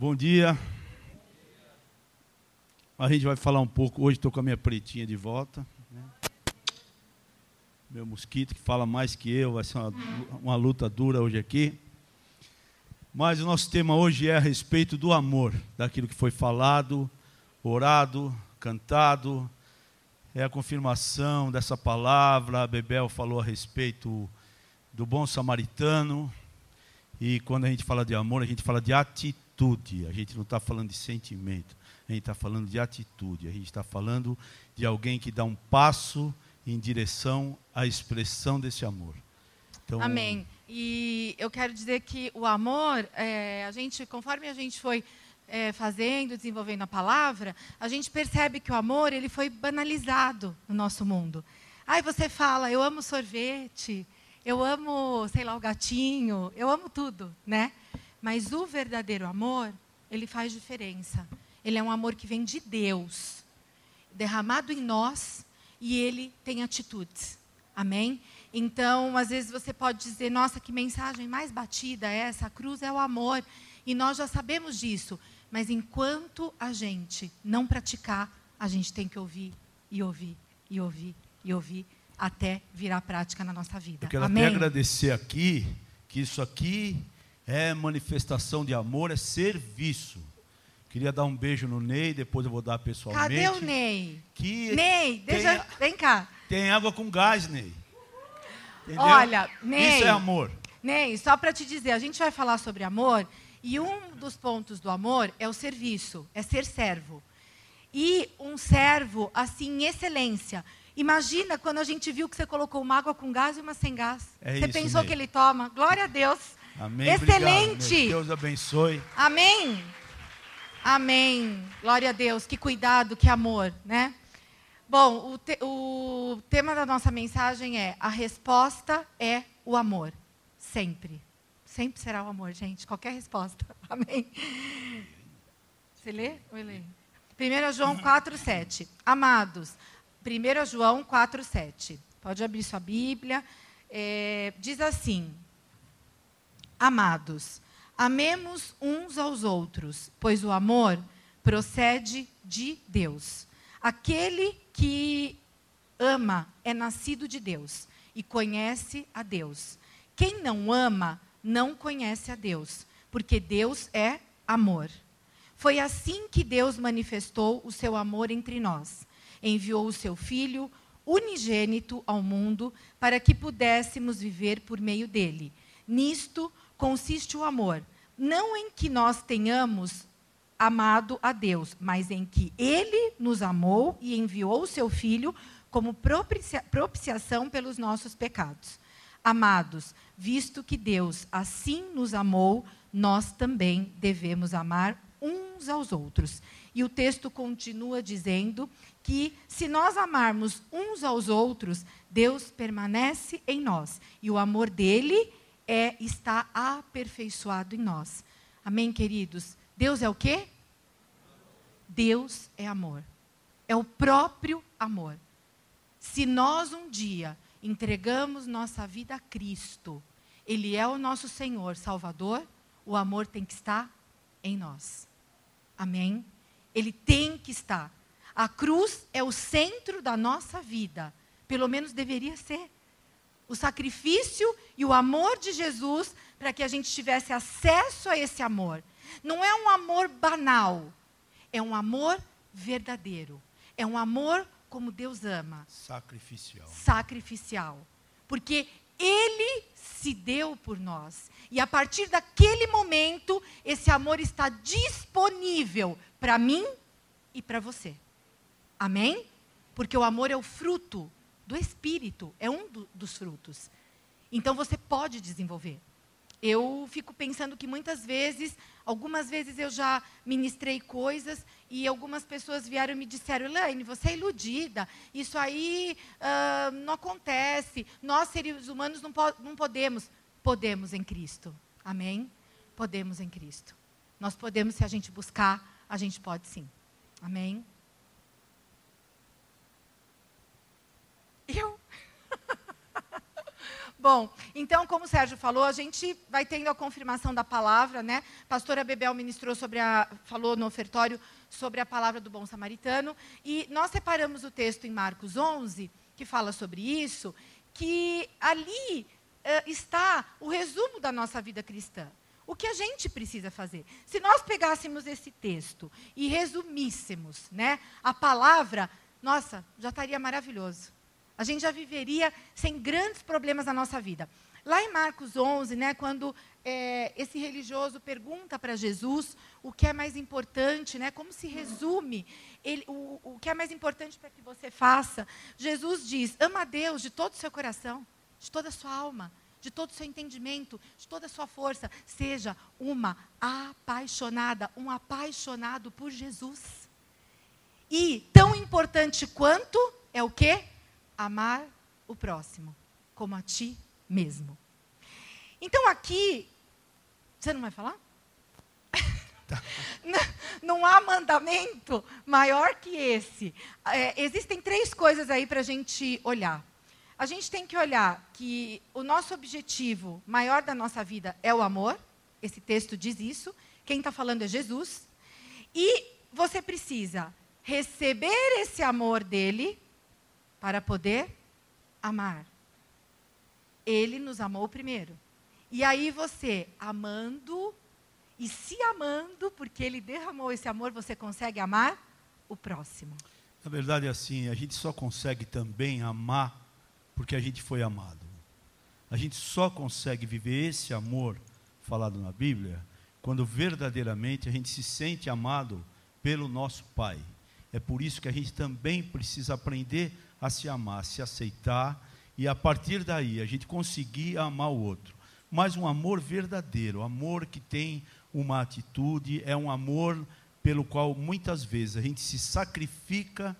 Bom dia. A gente vai falar um pouco. Hoje estou com a minha pretinha de volta. Né? Meu mosquito que fala mais que eu, vai ser uma, uma luta dura hoje aqui. Mas o nosso tema hoje é a respeito do amor, daquilo que foi falado, orado, cantado. É a confirmação dessa palavra. A Bebel falou a respeito do bom samaritano. E quando a gente fala de amor, a gente fala de atitude. A gente não está falando de sentimento. A gente está falando de atitude. A gente está falando de alguém que dá um passo em direção à expressão desse amor. Então, Amém. E eu quero dizer que o amor, é, a gente, conforme a gente foi é, fazendo, desenvolvendo a palavra, a gente percebe que o amor ele foi banalizado no nosso mundo. Aí você fala, eu amo sorvete, eu amo, sei lá, o gatinho, eu amo tudo, né? Mas o verdadeiro amor, ele faz diferença. Ele é um amor que vem de Deus, derramado em nós, e ele tem atitudes. Amém? Então, às vezes você pode dizer, nossa, que mensagem mais batida é essa? A cruz é o amor. E nós já sabemos disso. Mas enquanto a gente não praticar, a gente tem que ouvir e ouvir e ouvir e ouvir até virar prática na nossa vida. Eu quero Amém? até agradecer aqui que isso aqui é manifestação de amor, é serviço. Queria dar um beijo no Ney, depois eu vou dar pessoalmente. Cadê o Ney? Que Ney, deixa, vem cá. Tem água com gás, Ney. Entendeu? Olha, Ney. Isso é amor. Ney, só para te dizer, a gente vai falar sobre amor e um dos pontos do amor é o serviço, é ser servo. E um servo, assim, em excelência. Imagina quando a gente viu que você colocou uma água com gás e uma sem gás. É você isso, pensou Ney. que ele toma? Glória a Deus. Amém. Excelente. Obrigado, Deus abençoe. Amém. Amém. Glória a Deus. Que cuidado, que amor, né? Bom, o, te, o tema da nossa mensagem é: a resposta é o amor. Sempre. Sempre será o amor, gente. Qualquer resposta. Amém. Você lê ou eu leio? 1 João 4, 7. Amados, 1 João 4, 7. Pode abrir sua Bíblia. É, diz assim: Amados, amemos uns aos outros, pois o amor procede de Deus. Aquele que ama é nascido de Deus e conhece a Deus. Quem não ama não conhece a Deus, porque Deus é amor. Foi assim que Deus manifestou o seu amor entre nós. Enviou o seu Filho unigênito ao mundo para que pudéssemos viver por meio dele. Nisto consiste o amor, não em que nós tenhamos amado a Deus, mas em que Ele nos amou e enviou o seu Filho como propicia propiciação pelos nossos pecados. Amados, visto que Deus assim nos amou, nós também devemos amar uns aos outros. E o texto continua dizendo que se nós amarmos uns aos outros, Deus permanece em nós e o amor dele é está aperfeiçoado em nós. Amém, queridos. Deus é o quê? Deus é amor. É o próprio amor. Se nós um dia entregamos nossa vida a Cristo, Ele é o nosso Senhor, Salvador, o amor tem que estar em nós. Amém? Ele tem que estar. A cruz é o centro da nossa vida. Pelo menos deveria ser. O sacrifício e o amor de Jesus para que a gente tivesse acesso a esse amor. Não é um amor banal, é um amor verdadeiro. É um amor como Deus ama. Sacrificial. Sacrificial. Porque Ele se deu por nós. E a partir daquele momento, esse amor está disponível para mim e para você. Amém? Porque o amor é o fruto do Espírito, é um do, dos frutos. Então você pode desenvolver. Eu fico pensando que muitas vezes, algumas vezes eu já ministrei coisas e algumas pessoas vieram e me disseram, Elaine, você é iludida, isso aí uh, não acontece, nós seres humanos não, po não podemos. Podemos em Cristo, amém? Podemos em Cristo. Nós podemos, se a gente buscar, a gente pode sim, amém? Eu? Bom, então, como o Sérgio falou, a gente vai tendo a confirmação da palavra, né? Pastora Bebel ministrou sobre a, falou no ofertório sobre a palavra do bom samaritano, e nós separamos o texto em Marcos 11, que fala sobre isso, que ali uh, está o resumo da nossa vida cristã. O que a gente precisa fazer? Se nós pegássemos esse texto e resumíssemos, né, a palavra, nossa, já estaria maravilhoso. A gente já viveria sem grandes problemas na nossa vida. Lá em Marcos 11, né, quando é, esse religioso pergunta para Jesus o que é mais importante, né, como se resume ele, o, o que é mais importante para que você faça, Jesus diz: ama a Deus de todo o seu coração, de toda a sua alma, de todo o seu entendimento, de toda a sua força. Seja uma apaixonada, um apaixonado por Jesus. E tão importante quanto é o que? Amar o próximo, como a ti mesmo. Então aqui, você não vai falar? Tá. não, há mandamento maior que esse. É, existem três coisas aí para a gente olhar. A gente tem que olhar que o nosso objetivo maior da nossa vida é o amor. Esse texto diz isso. Quem está falando é Jesus. E você precisa receber esse amor dele para poder amar. Ele nos amou primeiro. E aí você, amando e se amando, porque ele derramou esse amor, você consegue amar o próximo. Na verdade é assim, a gente só consegue também amar porque a gente foi amado. A gente só consegue viver esse amor falado na Bíblia quando verdadeiramente a gente se sente amado pelo nosso Pai. É por isso que a gente também precisa aprender a se amar, se aceitar e a partir daí a gente conseguir amar o outro. Mas um amor verdadeiro, amor que tem uma atitude, é um amor pelo qual muitas vezes a gente se sacrifica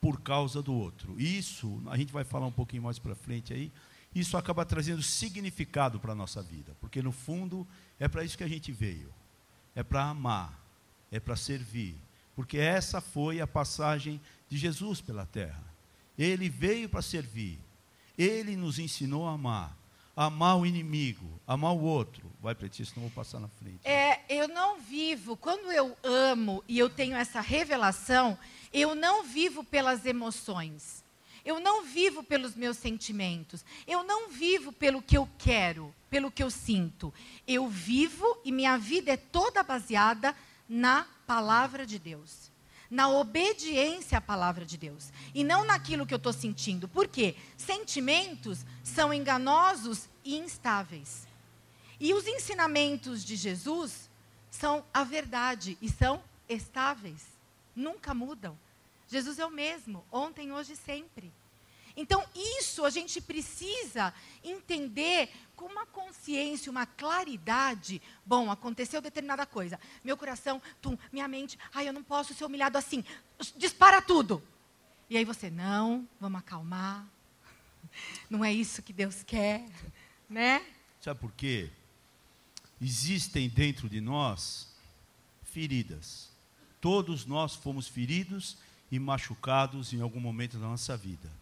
por causa do outro. Isso, a gente vai falar um pouquinho mais para frente aí, isso acaba trazendo significado para a nossa vida, porque no fundo é para isso que a gente veio. É para amar, é para servir, porque essa foi a passagem de Jesus pela terra. Ele veio para servir, ele nos ensinou a amar. Amar o inimigo, amar o outro. Vai ti, senão vou passar na frente. É, eu não vivo, quando eu amo e eu tenho essa revelação, eu não vivo pelas emoções. Eu não vivo pelos meus sentimentos. Eu não vivo pelo que eu quero, pelo que eu sinto. Eu vivo e minha vida é toda baseada na palavra de Deus na obediência à palavra de Deus e não naquilo que eu estou sentindo. Por quê? Sentimentos são enganosos e instáveis. E os ensinamentos de Jesus são a verdade e são estáveis, nunca mudam. Jesus é o mesmo, ontem, hoje e sempre. Então, isso a gente precisa entender com uma consciência, uma claridade. Bom, aconteceu determinada coisa. Meu coração, tum, minha mente, ai, eu não posso ser humilhado assim. Dispara tudo. E aí você, não, vamos acalmar. Não é isso que Deus quer, né? Sabe por quê? Existem dentro de nós feridas. Todos nós fomos feridos e machucados em algum momento da nossa vida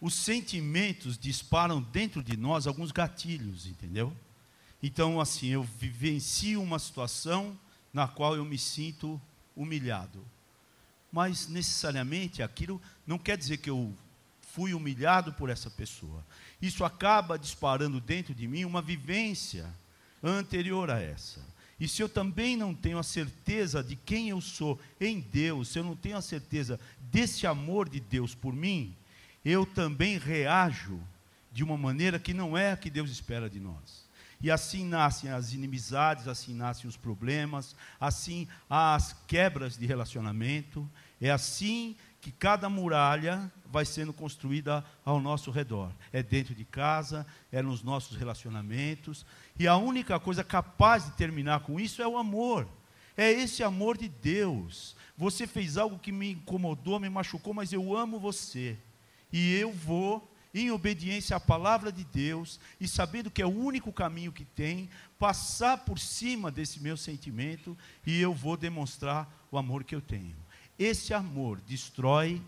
os sentimentos disparam dentro de nós alguns gatilhos, entendeu? Então, assim, eu vivencio uma situação na qual eu me sinto humilhado. Mas, necessariamente, aquilo não quer dizer que eu fui humilhado por essa pessoa. Isso acaba disparando dentro de mim uma vivência anterior a essa. E se eu também não tenho a certeza de quem eu sou em Deus, se eu não tenho a certeza desse amor de Deus por mim, eu também reajo de uma maneira que não é a que Deus espera de nós. E assim nascem as inimizades, assim nascem os problemas, assim as quebras de relacionamento. É assim que cada muralha vai sendo construída ao nosso redor. É dentro de casa, é nos nossos relacionamentos. E a única coisa capaz de terminar com isso é o amor. É esse amor de Deus. Você fez algo que me incomodou, me machucou, mas eu amo você e eu vou, em obediência à palavra de Deus, e sabendo que é o único caminho que tem, passar por cima desse meu sentimento e eu vou demonstrar o amor que eu tenho. Esse amor destrói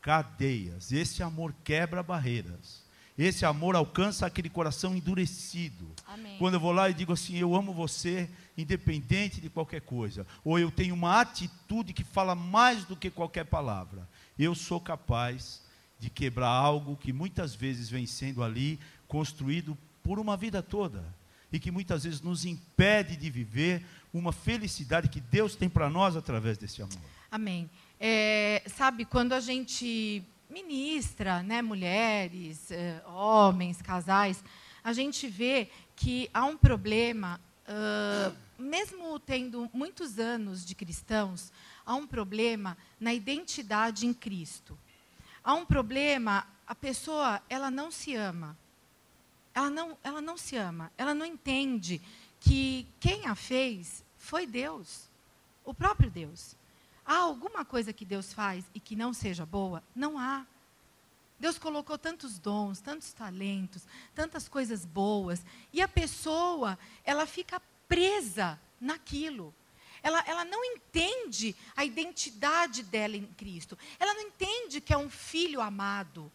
cadeias, esse amor quebra barreiras. Esse amor alcança aquele coração endurecido. Amém. Quando eu vou lá e digo assim, eu amo você, independente de qualquer coisa, ou eu tenho uma atitude que fala mais do que qualquer palavra, eu sou capaz de quebrar algo que muitas vezes vem sendo ali construído por uma vida toda e que muitas vezes nos impede de viver uma felicidade que Deus tem para nós através desse amor. Amém. É, sabe, quando a gente ministra, né, mulheres, eh, homens, casais, a gente vê que há um problema, uh, mesmo tendo muitos anos de cristãos, há um problema na identidade em Cristo. Há um problema, a pessoa, ela não se ama. Ela não, ela não se ama. Ela não entende que quem a fez foi Deus, o próprio Deus. Há alguma coisa que Deus faz e que não seja boa? Não há. Deus colocou tantos dons, tantos talentos, tantas coisas boas, e a pessoa, ela fica presa naquilo. Ela, ela não entende a identidade dela em Cristo. Ela não entende que é um filho amado,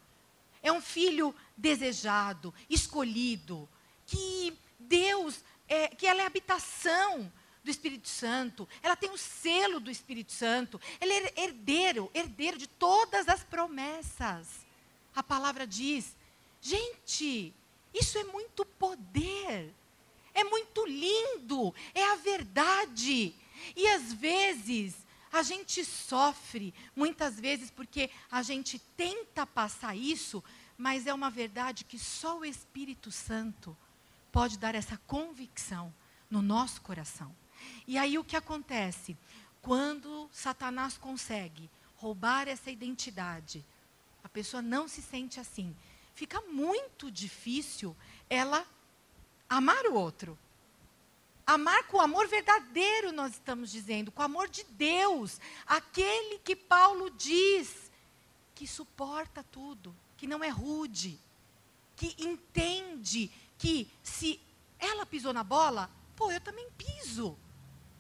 é um filho desejado, escolhido, que Deus, é, que ela é habitação do Espírito Santo, ela tem o selo do Espírito Santo, ela é herdeiro, herdeiro de todas as promessas. A palavra diz, gente, isso é muito poder, é muito lindo, é a verdade. E às vezes a gente sofre, muitas vezes porque a gente tenta passar isso, mas é uma verdade que só o Espírito Santo pode dar essa convicção no nosso coração. E aí o que acontece? Quando Satanás consegue roubar essa identidade, a pessoa não se sente assim. Fica muito difícil ela amar o outro. Amar com amor verdadeiro, nós estamos dizendo, com amor de Deus, aquele que Paulo diz que suporta tudo, que não é rude, que entende que se ela pisou na bola, pô, eu também piso.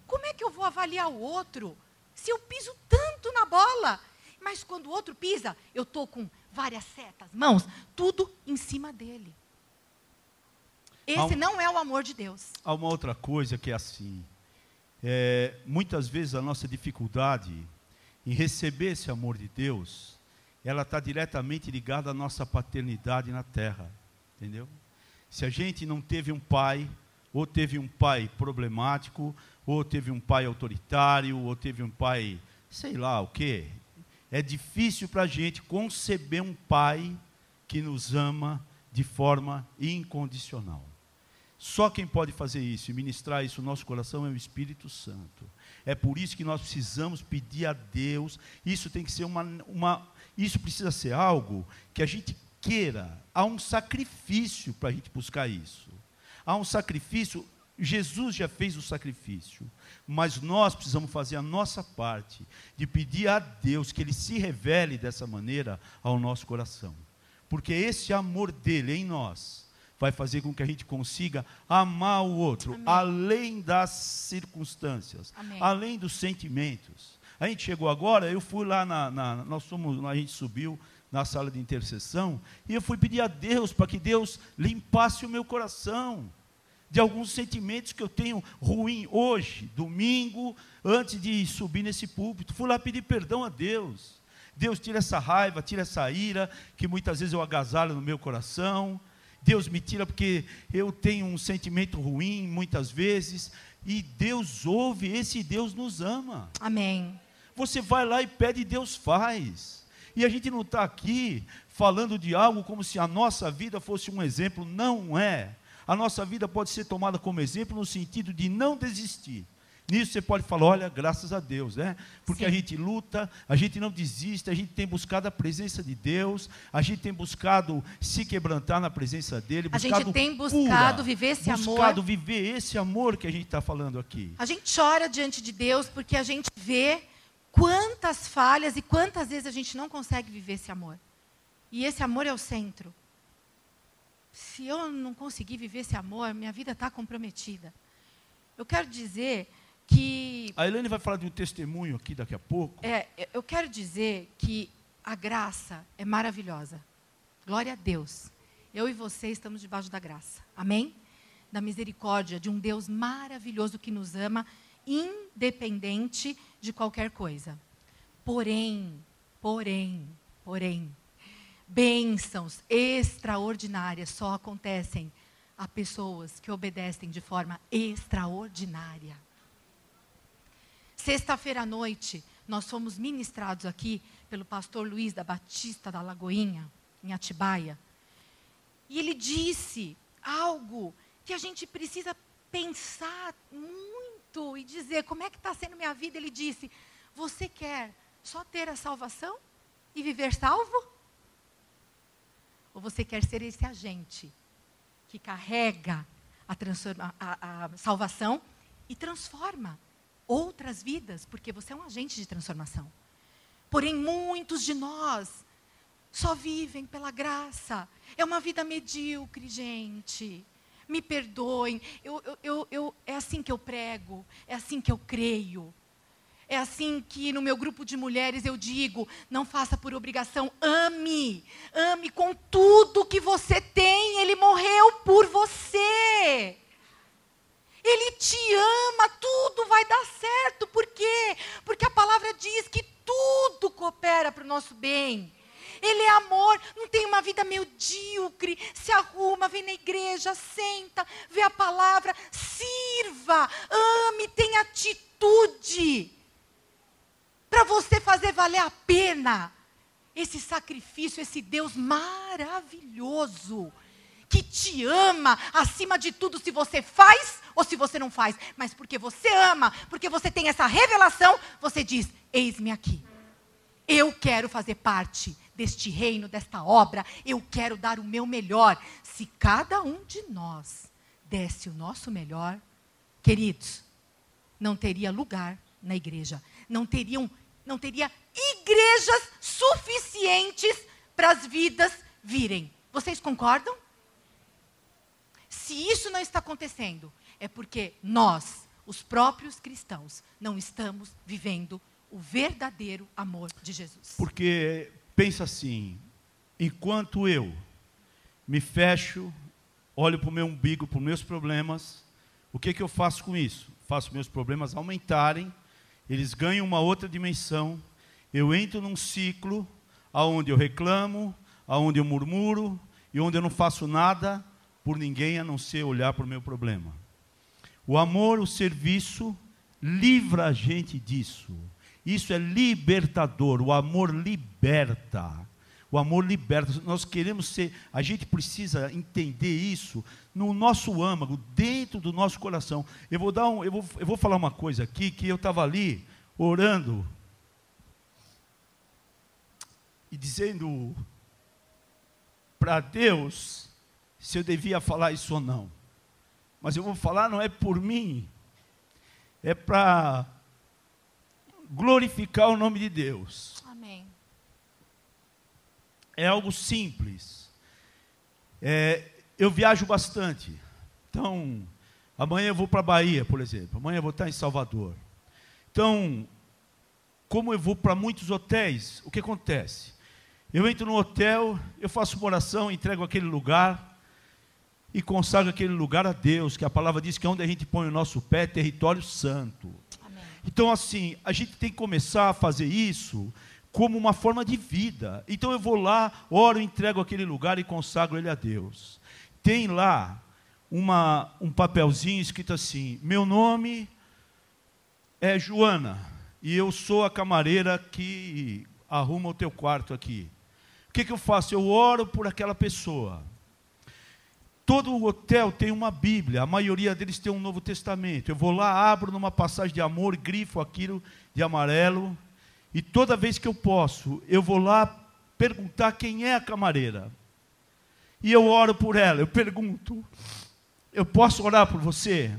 Como é que eu vou avaliar o outro se eu piso tanto na bola? Mas quando o outro pisa, eu estou com várias setas, mãos, tudo em cima dele. Esse um, não é o amor de Deus. Há uma outra coisa que é assim. É, muitas vezes a nossa dificuldade em receber esse amor de Deus, ela está diretamente ligada à nossa paternidade na terra. Entendeu? Se a gente não teve um pai, ou teve um pai problemático, ou teve um pai autoritário, ou teve um pai, sei lá o quê. É difícil para a gente conceber um pai que nos ama de forma incondicional. Só quem pode fazer isso e ministrar isso no nosso coração é o Espírito Santo. É por isso que nós precisamos pedir a Deus. Isso tem que ser uma, uma isso precisa ser algo que a gente queira. Há um sacrifício para a gente buscar isso. Há um sacrifício Jesus já fez o sacrifício, mas nós precisamos fazer a nossa parte de pedir a Deus que Ele se revele dessa maneira ao nosso coração, porque esse amor dele em nós vai fazer com que a gente consiga amar o outro, Amém. além das circunstâncias, Amém. além dos sentimentos. A gente chegou agora, eu fui lá na, na nós somos, a gente subiu na sala de intercessão e eu fui pedir a Deus para que Deus limpasse o meu coração de alguns sentimentos que eu tenho ruim hoje, domingo, antes de subir nesse púlpito. Fui lá pedir perdão a Deus. Deus tira essa raiva, tira essa ira que muitas vezes eu agasalho no meu coração. Deus me tira porque eu tenho um sentimento ruim muitas vezes. E Deus ouve, esse Deus nos ama. Amém. Você vai lá e pede, Deus faz. E a gente não está aqui falando de algo como se a nossa vida fosse um exemplo. Não é a nossa vida pode ser tomada como exemplo no sentido de não desistir. Nisso você pode falar, olha, graças a Deus, né? Porque Sim. a gente luta, a gente não desiste, a gente tem buscado a presença de Deus, a gente tem buscado se quebrantar na presença dele, a gente tem buscado pura, viver esse buscado amor. Buscado viver esse amor que a gente está falando aqui. A gente chora diante de Deus porque a gente vê quantas falhas e quantas vezes a gente não consegue viver esse amor. E esse amor é o centro se eu não conseguir viver esse amor, minha vida está comprometida. Eu quero dizer que. A Helene vai falar de um testemunho aqui daqui a pouco. É, eu quero dizer que a graça é maravilhosa. Glória a Deus. Eu e você estamos debaixo da graça. Amém? Da misericórdia de um Deus maravilhoso que nos ama, independente de qualquer coisa. Porém, porém, porém, bênçãos extraordinárias só acontecem a pessoas que obedecem de forma extraordinária. Sexta-feira à noite, nós fomos ministrados aqui pelo pastor Luiz da Batista da Lagoinha, em Atibaia. E ele disse algo que a gente precisa pensar muito e dizer: como é que está sendo minha vida? Ele disse: Você quer só ter a salvação e viver salvo? Ou você quer ser esse agente que carrega a, a, a salvação e transforma outras vidas, porque você é um agente de transformação. Porém, muitos de nós só vivem pela graça. É uma vida medíocre, gente. Me perdoem. Eu, eu, eu, é assim que eu prego, é assim que eu creio. É assim que no meu grupo de mulheres eu digo: não faça por obrigação, ame. Ame com tudo que você tem. Ele morreu por você. Ele te ama, tudo vai dar certo. Por quê? Porque a palavra diz que tudo coopera para o nosso bem. Ele é amor, não tem uma vida medíocre. Se arruma, vem na igreja, senta, vê a palavra, sirva, ame, tenha atitude para você fazer valer a pena esse sacrifício, esse Deus maravilhoso, que te ama acima de tudo, se você faz ou se você não faz, mas porque você ama, porque você tem essa revelação, você diz: Eis-me aqui. Eu quero fazer parte deste reino, desta obra, eu quero dar o meu melhor. Se cada um de nós desse o nosso melhor, queridos, não teria lugar na igreja, não teriam não teria igrejas suficientes para as vidas virem. Vocês concordam? Se isso não está acontecendo, é porque nós, os próprios cristãos, não estamos vivendo o verdadeiro amor de Jesus. Porque pensa assim, enquanto eu me fecho, olho para o meu umbigo, para os meus problemas, o que, que eu faço com isso? Faço meus problemas aumentarem eles ganham uma outra dimensão. Eu entro num ciclo aonde eu reclamo, aonde eu murmuro e onde eu não faço nada por ninguém a não ser olhar para o meu problema. O amor, o serviço livra a gente disso. Isso é libertador. O amor liberta. O amor liberta. Nós queremos ser, a gente precisa entender isso no nosso âmago, dentro do nosso coração. Eu vou dar um, eu vou, eu vou falar uma coisa aqui que eu estava ali orando e dizendo para Deus se eu devia falar isso ou não. Mas eu vou falar não é por mim, é para glorificar o nome de Deus. Amém. É algo simples. É, eu viajo bastante. Então, amanhã eu vou para a Bahia, por exemplo. Amanhã eu vou estar em Salvador. Então, como eu vou para muitos hotéis, o que acontece? Eu entro no hotel, eu faço uma oração, entrego aquele lugar e consagro aquele lugar a Deus, que a palavra diz que é onde a gente põe o nosso pé, território santo. Amém. Então, assim, a gente tem que começar a fazer isso como uma forma de vida. Então eu vou lá, oro, entrego aquele lugar e consagro ele a Deus. Tem lá uma, um papelzinho escrito assim: meu nome é Joana e eu sou a camareira que arruma o teu quarto aqui. O que, que eu faço? Eu oro por aquela pessoa. Todo hotel tem uma Bíblia, a maioria deles tem um Novo Testamento. Eu vou lá, abro numa passagem de amor, grifo aquilo de amarelo, e toda vez que eu posso, eu vou lá perguntar quem é a camareira. E eu oro por ela, eu pergunto: eu posso orar por você?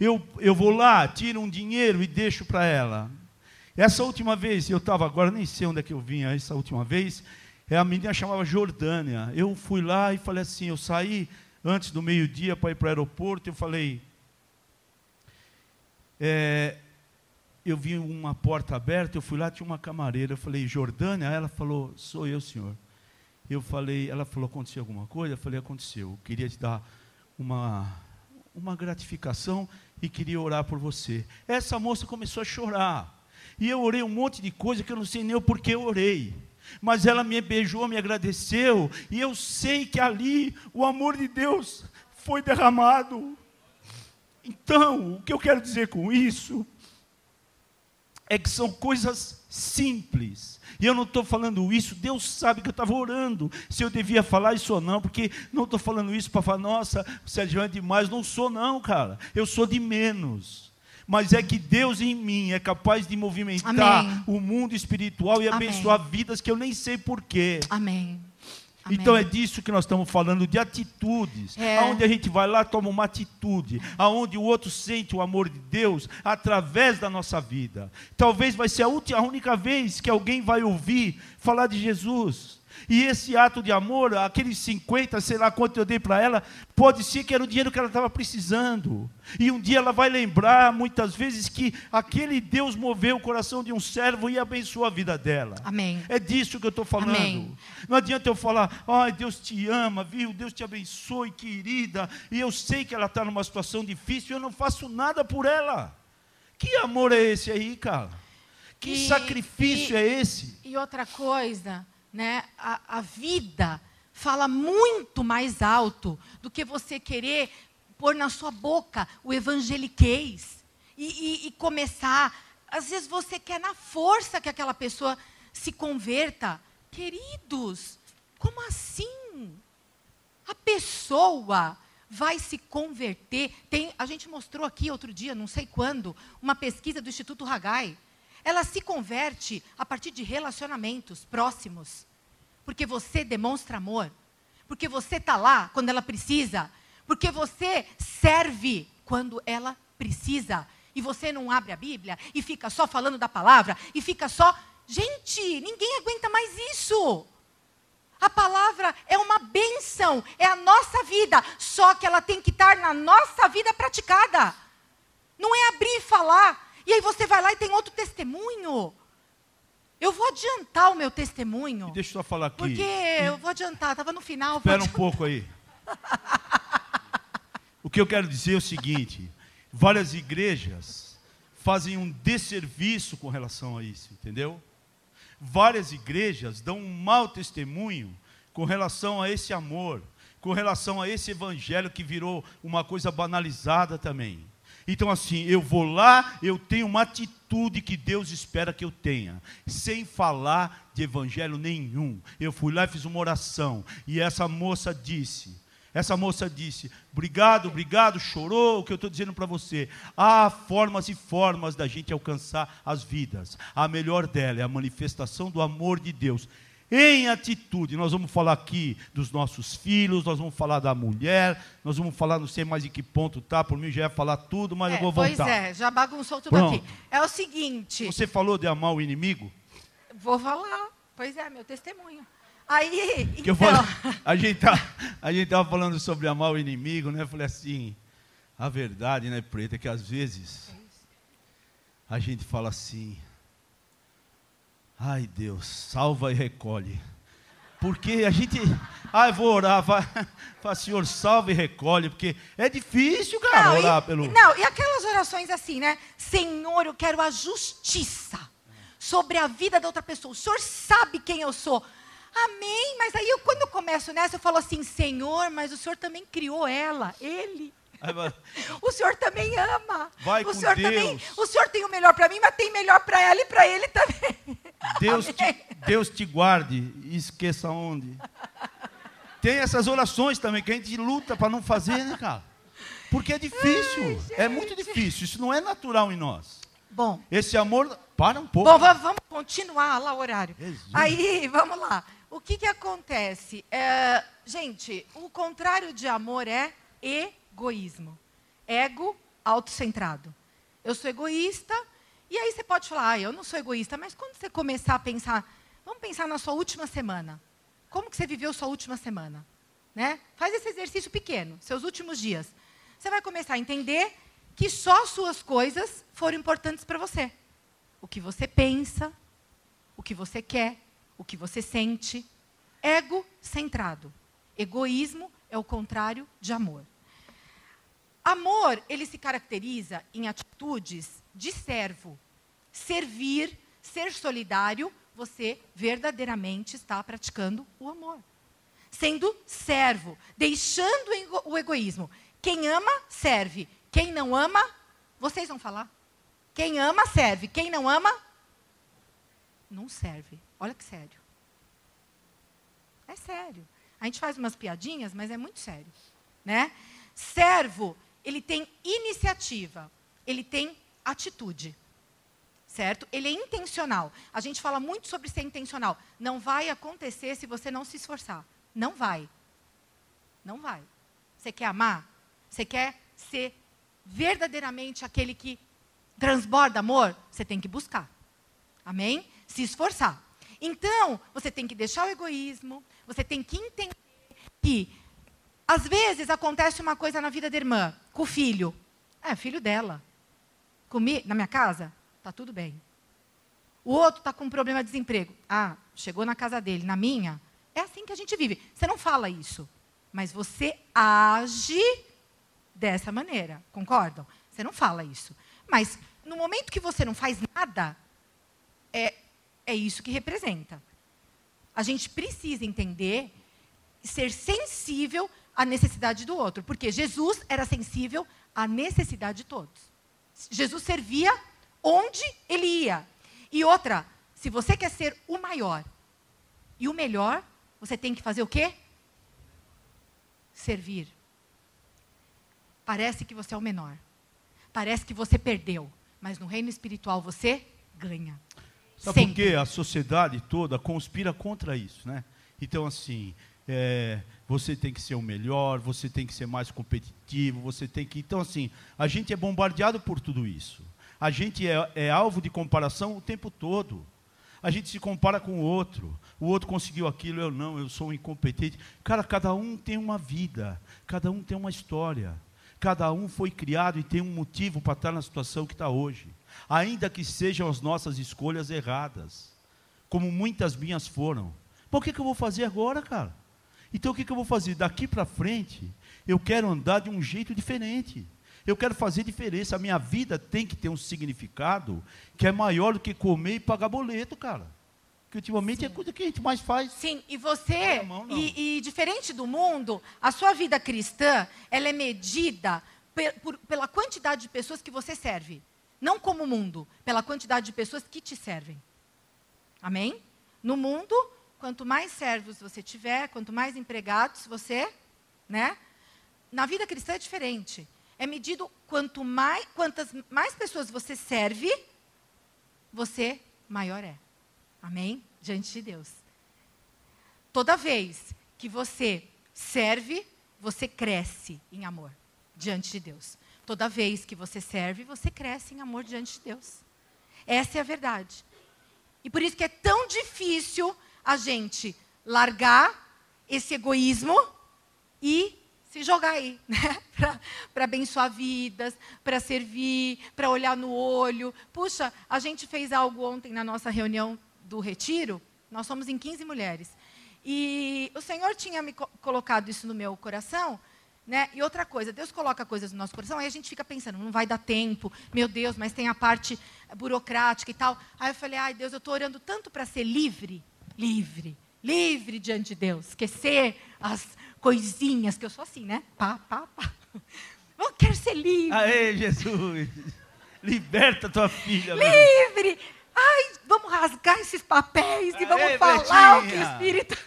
Eu, eu vou lá, tiro um dinheiro e deixo para ela. Essa última vez, eu estava agora, nem sei onde é que eu vinha, essa última vez, é, a menina chamava Jordânia. Eu fui lá e falei assim: eu saí antes do meio-dia para ir para o aeroporto. Eu falei, é, eu vi uma porta aberta, eu fui lá, tinha uma camareira. Eu falei, Jordânia? Ela falou, sou eu, senhor. eu falei, ela falou, aconteceu alguma coisa? Eu falei, aconteceu. Eu queria te dar uma, uma gratificação e queria orar por você. Essa moça começou a chorar. E eu orei um monte de coisa que eu não sei nem o porquê eu orei. Mas ela me beijou, me agradeceu, e eu sei que ali o amor de Deus foi derramado. Então, o que eu quero dizer com isso é que são coisas simples. E eu não estou falando isso, Deus sabe que eu estava orando, se eu devia falar isso ou não, porque não estou falando isso para falar, nossa, o Sérgio é demais. Não sou, não, cara. Eu sou de menos. Mas é que Deus em mim é capaz de movimentar Amém. o mundo espiritual e Amém. abençoar vidas que eu nem sei porquê. Amém. Então é disso que nós estamos falando, de atitudes. É. Aonde a gente vai lá, toma uma atitude. Aonde o outro sente o amor de Deus através da nossa vida. Talvez vai ser a, última, a única vez que alguém vai ouvir falar de Jesus. E esse ato de amor, aqueles 50, sei lá quanto eu dei para ela, pode ser que era o dinheiro que ela estava precisando. E um dia ela vai lembrar, muitas vezes, que aquele Deus moveu o coração de um servo e abençoou a vida dela. Amém. É disso que eu estou falando. Amém. Não adianta eu falar, ai, Deus te ama, viu? Deus te abençoe, querida. E eu sei que ela está numa situação difícil e eu não faço nada por ela. Que amor é esse aí, cara? Que e, sacrifício e, é esse? E outra coisa, né, a, a vida fala muito mais alto do que você querer pôr na sua boca o evangeliquez e, e, e, começar. Às vezes você quer na força que aquela pessoa se converta. Queridos, como assim? A pessoa vai se converter. Tem, a gente mostrou aqui outro dia, não sei quando, uma pesquisa do Instituto Hagai ela se converte a partir de relacionamentos próximos. Porque você demonstra amor. Porque você está lá quando ela precisa. Porque você serve quando ela precisa. E você não abre a Bíblia e fica só falando da palavra e fica só. Gente, ninguém aguenta mais isso. A palavra é uma benção, é a nossa vida, só que ela tem que estar na nossa vida praticada. Não é abrir e falar, e aí você vai lá e tem outro testemunho. Eu vou adiantar o meu testemunho. E deixa eu só falar aqui. Porque eu vou adiantar, estava no final. Espera um pouco aí. o que eu quero dizer é o seguinte: várias igrejas fazem um desserviço com relação a isso, entendeu? Várias igrejas dão um mau testemunho com relação a esse amor, com relação a esse evangelho que virou uma coisa banalizada também. Então, assim, eu vou lá, eu tenho uma atitude que Deus espera que eu tenha, sem falar de evangelho nenhum. Eu fui lá e fiz uma oração, e essa moça disse: essa moça disse: Obrigado, obrigado, chorou. O que eu estou dizendo para você? Há formas e formas da gente alcançar as vidas. A melhor dela é a manifestação do amor de Deus em atitude. Nós vamos falar aqui dos nossos filhos, nós vamos falar da mulher, nós vamos falar, não sei mais em que ponto tá, por mim já ia falar tudo, mas é, eu vou voltar. Pois é, já bagunçou tudo Pronto. aqui. É o seguinte. Você falou de amar o inimigo? Vou falar. Pois é, meu testemunho. Aí, então... Falei, a gente tá, a gente estava falando sobre amar o inimigo, né? Eu falei assim, a verdade, né, Preta, é que às vezes a gente fala assim, Ai Deus, salva e recolhe. Porque a gente. Ai, vou orar, vai, vai, Senhor, salva e recolhe, porque é difícil, cara, não, orar e, pelo. Não, e aquelas orações assim, né? Senhor, eu quero a justiça sobre a vida da outra pessoa. O Senhor sabe quem eu sou. Amém. Mas aí, eu, quando eu começo nessa, eu falo assim: Senhor, mas o Senhor também criou ela, ele. O Senhor também ama. Vai o Senhor Deus. também. O Senhor tem o melhor para mim, mas tem melhor para ela e para ele também. Deus te, Deus te guarde e esqueça onde. Tem essas orações também que a gente luta para não fazer, né, cara? Porque é difícil. Ai, é muito difícil. Isso não é natural em nós. Bom. Esse amor. Para um pouco. Bom, vamos continuar lá o horário. Jesus. Aí, vamos lá. O que, que acontece? É, gente, o contrário de amor é egoísmo. Ego autocentrado. Eu sou egoísta, e aí você pode falar, ah, eu não sou egoísta, mas quando você começar a pensar, vamos pensar na sua última semana. Como que você viveu sua última semana? Né? Faz esse exercício pequeno, seus últimos dias. Você vai começar a entender que só suas coisas foram importantes para você. O que você pensa, o que você quer, o que você sente. Ego-centrado. Egoísmo é o contrário de amor. Amor, ele se caracteriza em atitudes de servo. Servir, ser solidário, você verdadeiramente está praticando o amor. Sendo servo, deixando o egoísmo. Quem ama, serve. Quem não ama, vocês vão falar. Quem ama, serve. Quem não ama, não serve. Olha que sério. É sério. A gente faz umas piadinhas, mas é muito sério. Né? Servo ele tem iniciativa, ele tem atitude. Certo? Ele é intencional. A gente fala muito sobre ser intencional. Não vai acontecer se você não se esforçar. Não vai. Não vai. Você quer amar? Você quer ser verdadeiramente aquele que transborda amor? Você tem que buscar. Amém? Se esforçar. Então, você tem que deixar o egoísmo, você tem que entender que às vezes acontece uma coisa na vida da irmã, com o filho. É, filho dela. Comi na minha casa? Tá tudo bem. O outro está com um problema de desemprego. Ah, chegou na casa dele. Na minha? É assim que a gente vive. Você não fala isso. Mas você age dessa maneira. Concordam? Você não fala isso. Mas no momento que você não faz nada, é, é isso que representa. A gente precisa entender, ser sensível a necessidade do outro. Porque Jesus era sensível à necessidade de todos. Jesus servia onde ele ia. E outra, se você quer ser o maior e o melhor, você tem que fazer o quê? Servir. Parece que você é o menor. Parece que você perdeu. Mas no reino espiritual você ganha. Sabe Sempre. por quê? A sociedade toda conspira contra isso, né? Então, assim, é, você tem que ser o melhor, você tem que ser mais competitivo, você tem que. Então, assim, a gente é bombardeado por tudo isso. A gente é, é alvo de comparação o tempo todo. A gente se compara com o outro. O outro conseguiu aquilo, eu não, eu sou um incompetente. Cara, cada um tem uma vida, cada um tem uma história. Cada um foi criado e tem um motivo para estar na situação que está hoje. Ainda que sejam as nossas escolhas erradas, como muitas minhas foram. Por que, que eu vou fazer agora, cara? Então o que, que eu vou fazer? Daqui para frente, eu quero andar de um jeito diferente. Eu quero fazer diferença. A minha vida tem que ter um significado que é maior do que comer e pagar boleto, cara. Que ultimamente é Sim. é coisa que a gente mais faz. Sim, e você, mão, e, e, diferente do mundo, a sua vida cristã, ela é medida por, pela quantidade de pessoas que você serve. Não como o mundo, pela quantidade de pessoas que te servem. Amém? No mundo, Quanto mais servos você tiver, quanto mais empregados você, né? Na vida cristã é diferente. É medido quanto mais, quantas mais pessoas você serve, você maior é. Amém? Diante de Deus. Toda vez que você serve, você cresce em amor diante de Deus. Toda vez que você serve, você cresce em amor diante de Deus. Essa é a verdade. E por isso que é tão difícil a gente largar esse egoísmo e se jogar aí, né? para abençoar vidas, para servir, para olhar no olho. Puxa, a gente fez algo ontem na nossa reunião do retiro, nós somos em 15 mulheres. E o Senhor tinha me colocado isso no meu coração, né? E outra coisa, Deus coloca coisas no nosso coração, aí a gente fica pensando, não vai dar tempo, meu Deus, mas tem a parte burocrática e tal. Aí eu falei, ai Deus, eu estou orando tanto para ser livre, livre, livre diante de Deus, esquecer as coisinhas, que eu sou assim, né? Pá, pá, pá. Eu quero ser livre. Aê, Jesus! Liberta tua filha. Livre! Ai, vamos rasgar esses papéis Aê, e vamos falar Betinha. o que o Espírito.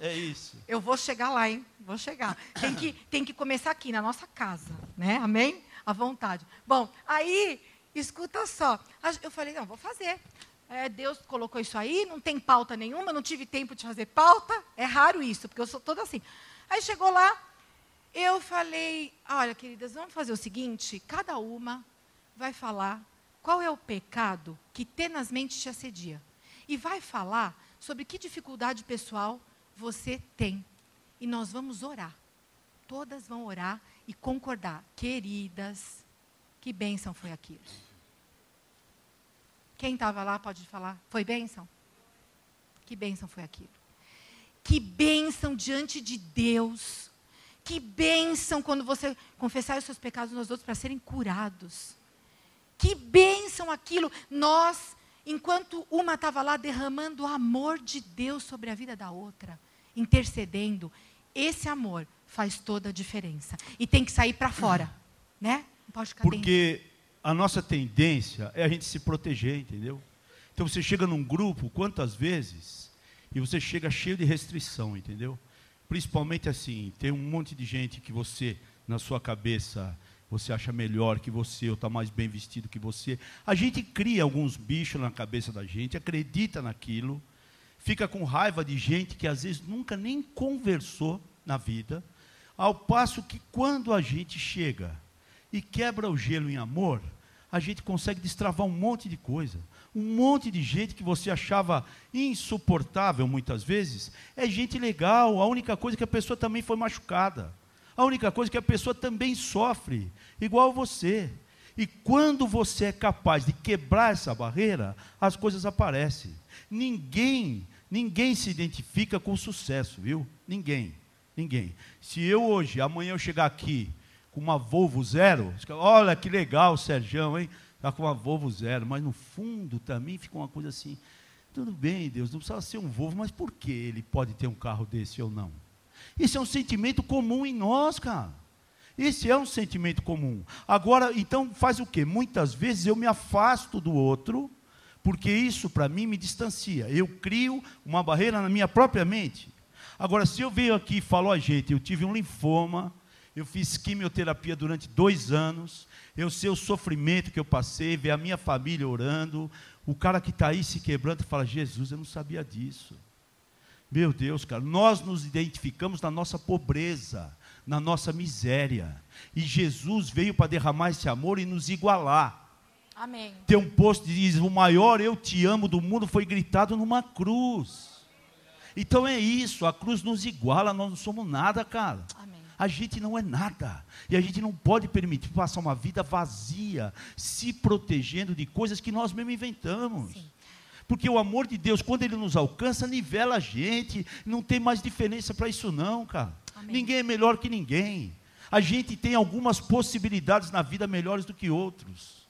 É isso. Eu vou chegar lá, hein? Vou chegar. Tem que, tem que começar aqui, na nossa casa, né? Amém? À vontade. Bom, aí, escuta só. Eu falei, não, vou fazer é, Deus colocou isso aí, não tem pauta nenhuma, não tive tempo de fazer pauta. É raro isso, porque eu sou toda assim. Aí chegou lá, eu falei: olha, queridas, vamos fazer o seguinte: cada uma vai falar qual é o pecado que tenazmente te assedia. E vai falar sobre que dificuldade pessoal você tem. E nós vamos orar. Todas vão orar e concordar. Queridas, que bênção foi aquilo. Quem estava lá pode falar. Foi bênção? Que bênção foi aquilo? Que bênção diante de Deus. Que bênção quando você confessar os seus pecados uns aos outros para serem curados. Que bênção aquilo. Nós, enquanto uma estava lá derramando o amor de Deus sobre a vida da outra, intercedendo, esse amor faz toda a diferença. E tem que sair para fora, né? Não pode ficar Porque dentro. A nossa tendência é a gente se proteger, entendeu? Então você chega num grupo, quantas vezes, e você chega cheio de restrição, entendeu? Principalmente assim, tem um monte de gente que você, na sua cabeça, você acha melhor que você, ou está mais bem vestido que você. A gente cria alguns bichos na cabeça da gente, acredita naquilo, fica com raiva de gente que às vezes nunca nem conversou na vida, ao passo que quando a gente chega e quebra o gelo em amor, a gente consegue destravar um monte de coisa. Um monte de gente que você achava insuportável muitas vezes, é gente legal, a única coisa é que a pessoa também foi machucada. A única coisa é que a pessoa também sofre, igual você. E quando você é capaz de quebrar essa barreira, as coisas aparecem. Ninguém, ninguém se identifica com sucesso, viu? Ninguém, ninguém. Se eu hoje, amanhã eu chegar aqui com uma Volvo zero, olha que legal, Sérgio, hein? Está com uma Volvo zero, mas no fundo também fica uma coisa assim. Tudo bem, Deus, não precisa ser um Volvo, mas por que ele pode ter um carro desse ou não? Isso é um sentimento comum em nós, cara. Esse é um sentimento comum. Agora, então faz o quê? Muitas vezes eu me afasto do outro, porque isso para mim me distancia. Eu crio uma barreira na minha própria mente. Agora, se eu venho aqui e falo a gente, eu tive um linfoma, eu fiz quimioterapia durante dois anos, eu sei o sofrimento que eu passei, ver a minha família orando, o cara que está aí se quebrando fala: Jesus, eu não sabia disso. Meu Deus, cara, nós nos identificamos na nossa pobreza, na nossa miséria. E Jesus veio para derramar esse amor e nos igualar. Amém. Tem um posto que diz: O maior eu te amo do mundo foi gritado numa cruz. Então é isso, a cruz nos iguala, nós não somos nada, cara. Amém. A gente não é nada. E a gente não pode permitir passar uma vida vazia, se protegendo de coisas que nós mesmos inventamos. Sim. Porque o amor de Deus, quando ele nos alcança, nivela a gente. Não tem mais diferença para isso, não, cara. Amém. Ninguém é melhor que ninguém. A gente tem algumas possibilidades na vida melhores do que outros.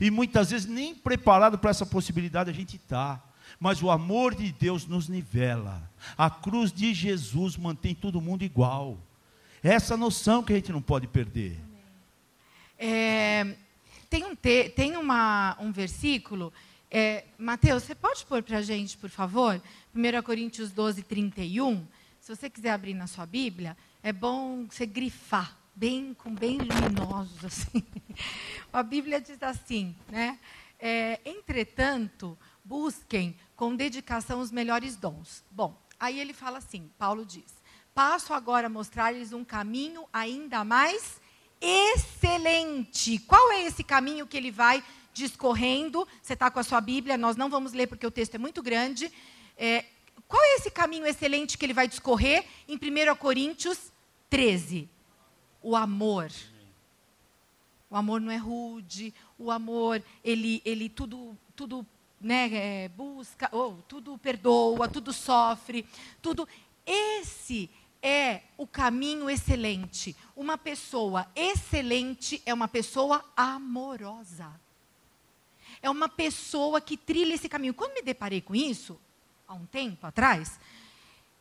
E muitas vezes nem preparado para essa possibilidade a gente está. Mas o amor de Deus nos nivela. A cruz de Jesus mantém todo mundo igual. Essa noção que a gente não pode perder. É, tem um, te, tem uma, um versículo é, Mateus, você pode pôr para a gente, por favor? 1 Coríntios 12, 31. Se você quiser abrir na sua Bíblia, é bom você grifar, bem, com bem luminosos. Assim. A Bíblia diz assim, né? É, Entretanto, busquem com dedicação os melhores dons. Bom, aí ele fala assim, Paulo diz, passo agora a mostrar-lhes um caminho ainda mais excelente. Qual é esse caminho que ele vai discorrendo. Você está com a sua Bíblia, nós não vamos ler porque o texto é muito grande. É, qual é esse caminho excelente que ele vai discorrer em 1 Coríntios 13? O amor. O amor não é rude, o amor, ele, ele tudo, tudo né, é, busca, ou tudo perdoa, tudo sofre, tudo. Esse é o caminho excelente. Uma pessoa excelente é uma pessoa amorosa é uma pessoa que trilha esse caminho. Quando me deparei com isso, há um tempo atrás,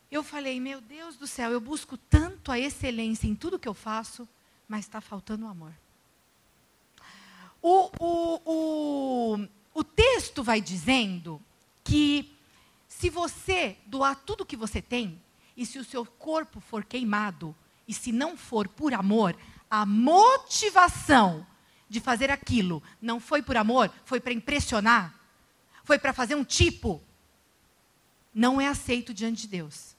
eu falei: meu Deus do céu, eu busco tanto a excelência em tudo que eu faço, mas está faltando o amor. O, o, o, o texto vai dizendo que se você doar tudo que você tem, e se o seu corpo for queimado, e se não for por amor, a motivação de fazer aquilo não foi por amor, foi para impressionar, foi para fazer um tipo, não é aceito diante de Deus.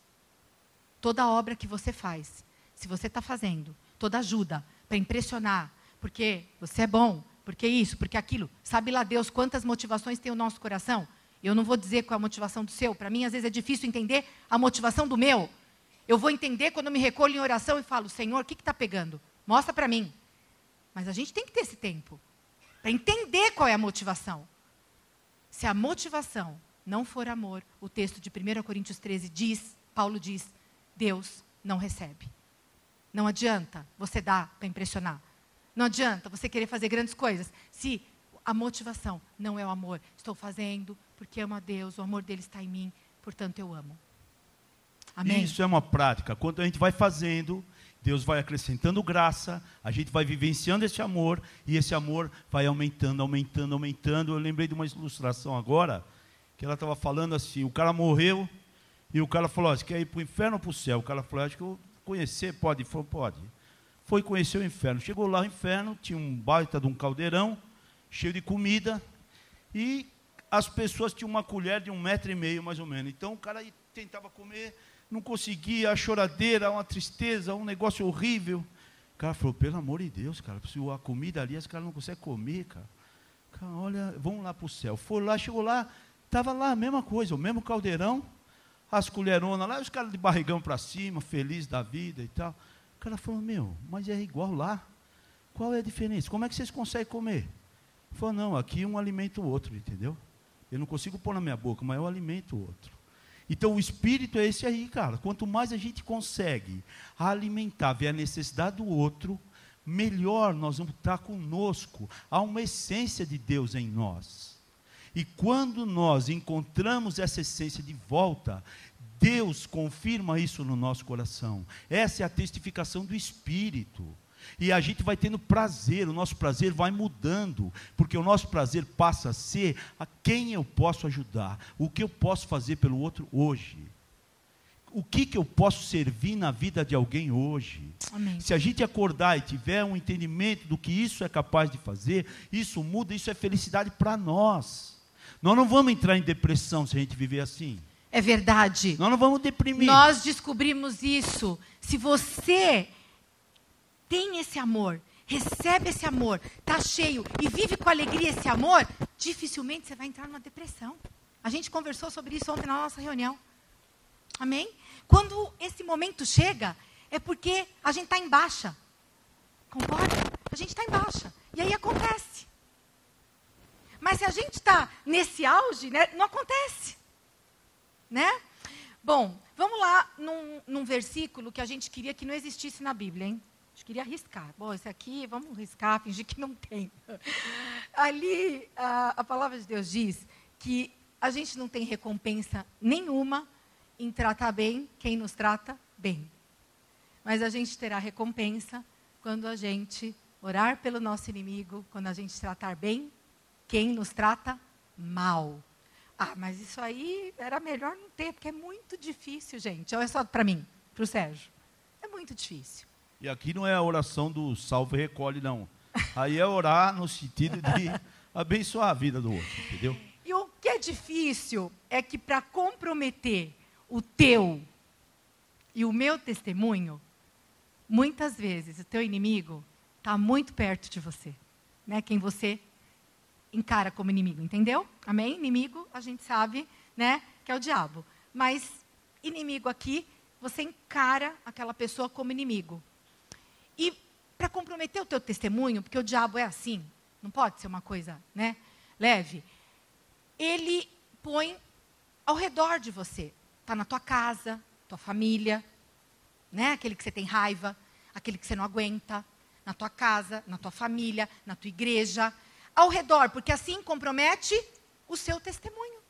Toda obra que você faz, se você está fazendo, toda ajuda para impressionar, porque você é bom, porque isso, porque aquilo, sabe lá Deus quantas motivações tem o nosso coração? Eu não vou dizer qual é a motivação do seu, para mim às vezes é difícil entender a motivação do meu. Eu vou entender quando eu me recolho em oração e falo, Senhor, o que está pegando? Mostra para mim. Mas a gente tem que ter esse tempo para entender qual é a motivação. Se a motivação não for amor, o texto de 1 Coríntios 13 diz Paulo diz: Deus não recebe. Não adianta você dar para impressionar. Não adianta você querer fazer grandes coisas se a motivação não é o amor. Estou fazendo porque amo a Deus, o amor dele está em mim, portanto eu amo. Amém? Isso é uma prática. Quando a gente vai fazendo, Deus vai acrescentando graça, a gente vai vivenciando esse amor e esse amor vai aumentando, aumentando, aumentando. Eu lembrei de uma ilustração agora, que ela estava falando assim: o cara morreu e o cara falou: Você quer ir para o inferno ou para o céu? O cara falou: Acho que eu conhecer, pode? Falou: Pode. Foi conhecer o inferno. Chegou lá no inferno, tinha um baita de um caldeirão, cheio de comida, e as pessoas tinham uma colher de um metro e meio, mais ou menos. Então o cara tentava comer não conseguia, a choradeira, uma tristeza, um negócio horrível. O cara falou, pelo amor de Deus, cara, a comida ali, esse cara não consegue comer, cara. cara olha, vamos lá para o céu. Foi lá, chegou lá, estava lá a mesma coisa, o mesmo caldeirão, as colheronas lá, os caras de barrigão para cima, feliz da vida e tal. O cara falou, meu, mas é igual lá. Qual é a diferença? Como é que vocês conseguem comer? Ele falou, não, aqui um alimenta o outro, entendeu? Eu não consigo pôr na minha boca, mas eu alimento o outro. Então o espírito é esse aí, cara. Quanto mais a gente consegue alimentar, ver a necessidade do outro, melhor nós vamos estar conosco. Há uma essência de Deus em nós. E quando nós encontramos essa essência de volta, Deus confirma isso no nosso coração. Essa é a testificação do Espírito. E a gente vai tendo prazer, o nosso prazer vai mudando, porque o nosso prazer passa a ser a quem eu posso ajudar, o que eu posso fazer pelo outro hoje. O que, que eu posso servir na vida de alguém hoje? Amém. Se a gente acordar e tiver um entendimento do que isso é capaz de fazer, isso muda, isso é felicidade para nós. Nós não vamos entrar em depressão se a gente viver assim. É verdade. Nós não vamos deprimir. Nós descobrimos isso. Se você tem esse amor, recebe esse amor, está cheio e vive com alegria esse amor, dificilmente você vai entrar numa depressão. A gente conversou sobre isso ontem na nossa reunião. Amém? Quando esse momento chega, é porque a gente está em baixa. Concorda? A gente está em baixa. E aí acontece. Mas se a gente está nesse auge, né, não acontece. Né? Bom, vamos lá num, num versículo que a gente queria que não existisse na Bíblia, hein? Gente queria arriscar. Bom, esse aqui, vamos riscar, fingir que não tem. Ali, a, a palavra de Deus diz que a gente não tem recompensa nenhuma em tratar bem quem nos trata bem. Mas a gente terá recompensa quando a gente orar pelo nosso inimigo, quando a gente tratar bem quem nos trata mal. Ah, mas isso aí era melhor não ter, porque é muito difícil, gente. Olha só para mim, para o Sérgio. É muito difícil. E aqui não é a oração do salve e recolhe, não. Aí é orar no sentido de abençoar a vida do outro, entendeu? E o que é difícil é que para comprometer o teu e o meu testemunho, muitas vezes o teu inimigo está muito perto de você, né? Quem você encara como inimigo, entendeu? Amém? Inimigo, a gente sabe, né, que é o diabo. Mas inimigo aqui, você encara aquela pessoa como inimigo. E para comprometer o teu testemunho, porque o diabo é assim, não pode ser uma coisa, né, leve. Ele põe ao redor de você. Está na tua casa, tua família, né, aquele que você tem raiva, aquele que você não aguenta, na tua casa, na tua família, na tua igreja, ao redor, porque assim compromete o seu testemunho.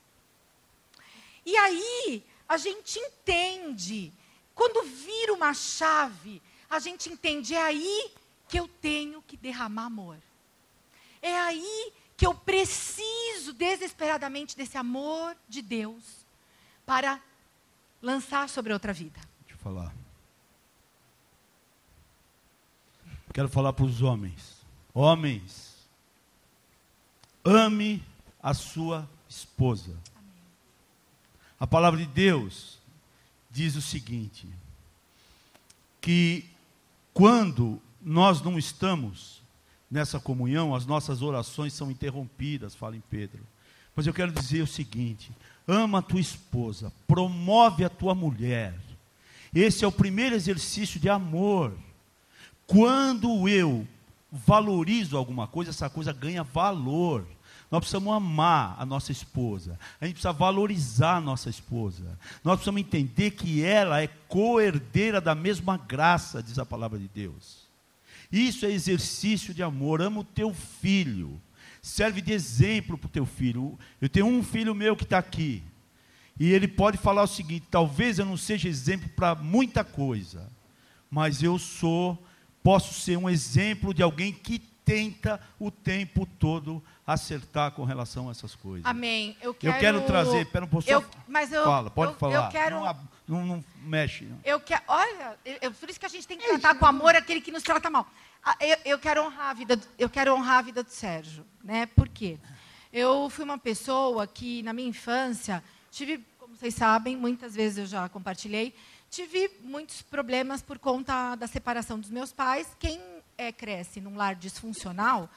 E aí, a gente entende, quando vira uma chave, a gente entende, é aí que eu tenho que derramar amor. É aí que eu preciso desesperadamente desse amor de Deus para lançar sobre outra vida. Deixa eu falar. Quero falar para os homens. Homens, ame a sua esposa. Amém. A palavra de Deus diz o seguinte: que quando nós não estamos nessa comunhão, as nossas orações são interrompidas, fala em Pedro. Mas eu quero dizer o seguinte: ama a tua esposa, promove a tua mulher. Esse é o primeiro exercício de amor. Quando eu valorizo alguma coisa, essa coisa ganha valor. Nós precisamos amar a nossa esposa. A gente precisa valorizar a nossa esposa. Nós precisamos entender que ela é co-herdeira da mesma graça, diz a palavra de Deus. Isso é exercício de amor. Ama o teu filho. Serve de exemplo para o teu filho. Eu tenho um filho meu que está aqui. E ele pode falar o seguinte: talvez eu não seja exemplo para muita coisa, mas eu sou, posso ser um exemplo de alguém que tenta o tempo todo acertar com relação a essas coisas. Amém. Eu quero, eu quero trazer, pera um pouco, eu, mas eu, fala, pode eu, falar. Eu quero, não, não, não mexe. Não. Eu quero, olha, eu, por isso que a gente tem que tratar com amor aquele que nos trata mal. Ah, eu, eu, quero honrar a vida, eu quero honrar a vida do Sérgio, né? Por quê? Eu fui uma pessoa que na minha infância tive, como vocês sabem, muitas vezes eu já compartilhei, tive muitos problemas por conta da separação dos meus pais. Quem é, cresce num lar disfuncional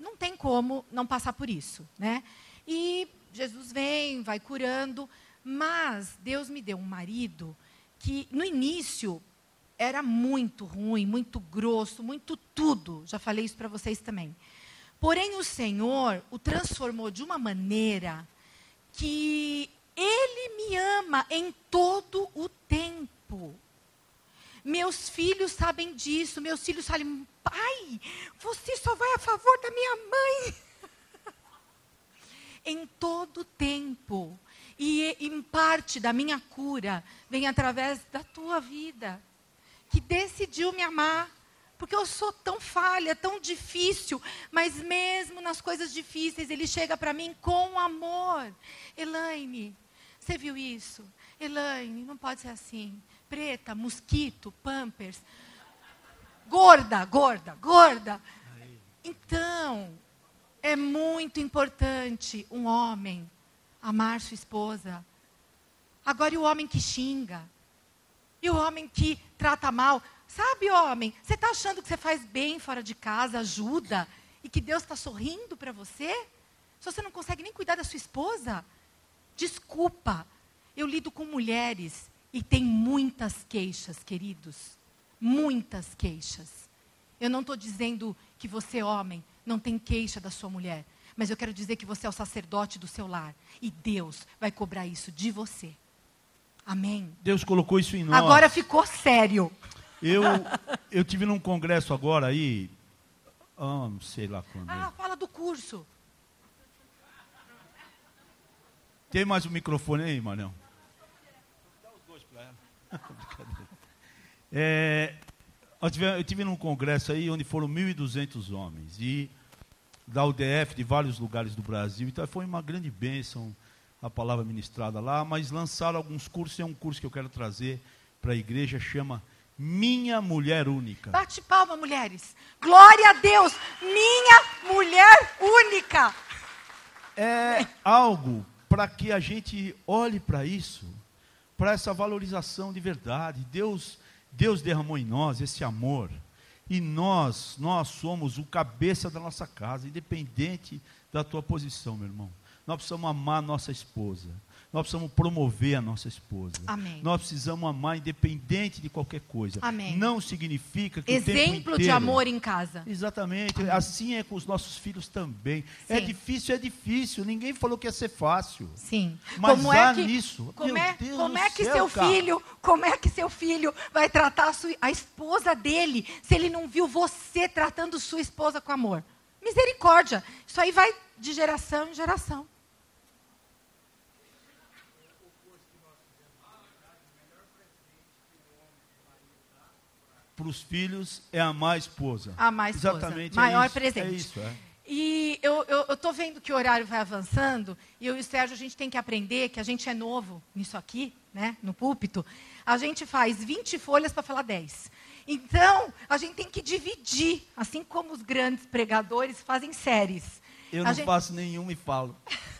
não tem como não passar por isso, né? E Jesus vem, vai curando, mas Deus me deu um marido que no início era muito ruim, muito grosso, muito tudo. Já falei isso para vocês também. Porém, o Senhor o transformou de uma maneira que Ele me ama em todo o tempo. Meus filhos sabem disso, meus filhos falam, pai, você só vai a favor da minha mãe. em todo tempo. E em parte da minha cura vem através da tua vida, que decidiu me amar. Porque eu sou tão falha, tão difícil, mas mesmo nas coisas difíceis, ele chega para mim com amor. Elaine, você viu isso? Elaine, não pode ser assim preta, mosquito, pampers. Gorda, gorda, gorda. Então, é muito importante um homem amar sua esposa. Agora, e o homem que xinga? E o homem que trata mal? Sabe, homem, você está achando que você faz bem fora de casa, ajuda, e que Deus está sorrindo para você? Se você não consegue nem cuidar da sua esposa? Desculpa, eu lido com mulheres e tem muitas queixas, queridos. Muitas queixas. Eu não estou dizendo que você, homem, não tem queixa da sua mulher. Mas eu quero dizer que você é o sacerdote do seu lar. E Deus vai cobrar isso de você. Amém. Deus colocou isso em nós. Agora ficou sério. Eu, eu tive num congresso agora aí. Ah, sei lá quando. Ah, fala do curso. Tem mais um microfone aí, Manel? É, eu, tive, eu tive num congresso aí onde foram 1.200 homens, e da UDF, de vários lugares do Brasil. Então foi uma grande bênção a palavra ministrada lá, mas lançaram alguns cursos, é um curso que eu quero trazer para a igreja, chama Minha Mulher Única. Bate palma, mulheres. Glória a Deus! Minha Mulher Única! É algo para que a gente olhe para isso, para essa valorização de verdade. Deus Deus derramou em nós esse amor. E nós, nós somos o cabeça da nossa casa, independente da tua posição, meu irmão. Nós precisamos amar nossa esposa. Nós precisamos promover a nossa esposa. Amém. Nós precisamos amar independente de qualquer coisa. Amém. Não significa que exemplo inteiro... de amor em casa. Exatamente. Amém. Assim é com os nossos filhos também. É Sim. É difícil, é difícil. Ninguém falou que ia ser fácil. Sim. Mas como há é que, nisso. Como é, como é que céu, seu cara. filho, como é que seu filho vai tratar a, sua, a esposa dele se ele não viu você tratando sua esposa com amor? Misericórdia. Isso aí vai de geração em geração. Para os filhos é amar a esposa. Amar a esposa. Exatamente. Maior é isso, presente. É isso, é. E eu estou vendo que o horário vai avançando, e eu e o Sérgio, a gente tem que aprender que a gente é novo nisso aqui, né, no púlpito. A gente faz 20 folhas para falar 10. Então, a gente tem que dividir, assim como os grandes pregadores fazem séries. Eu a não gente... faço nenhum e falo.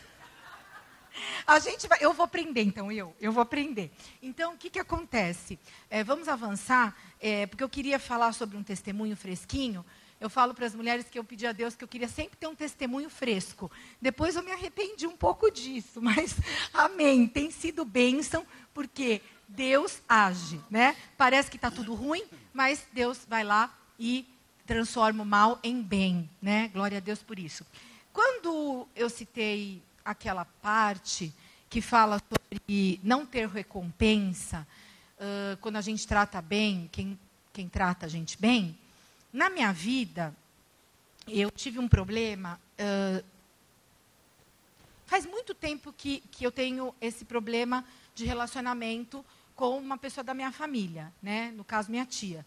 A gente vai, eu vou aprender, então, eu, eu vou aprender. Então, o que, que acontece? É, vamos avançar, é, porque eu queria falar sobre um testemunho fresquinho. Eu falo para as mulheres que eu pedi a Deus que eu queria sempre ter um testemunho fresco. Depois eu me arrependi um pouco disso, mas amém. Tem sido bênção, porque Deus age, né? Parece que está tudo ruim, mas Deus vai lá e transforma o mal em bem, né? Glória a Deus por isso. quando eu citei aquela parte que fala sobre não ter recompensa, uh, quando a gente trata bem, quem, quem trata a gente bem, na minha vida, eu tive um problema. Uh, faz muito tempo que, que eu tenho esse problema de relacionamento com uma pessoa da minha família, né? no caso, minha tia,